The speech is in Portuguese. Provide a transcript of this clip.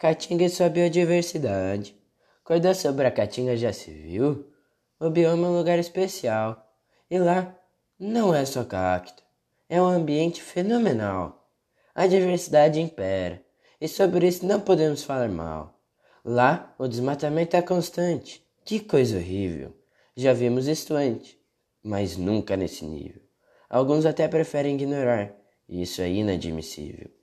Caatinga e sua biodiversidade. Acordar sobre a Caatinga já se viu? O bioma é um lugar especial. E lá não é só cacto. É um ambiente fenomenal. A diversidade impera. E sobre isso não podemos falar mal. Lá o desmatamento é constante. Que coisa horrível. Já vimos isso antes, mas nunca nesse nível. Alguns até preferem ignorar. E isso é inadmissível.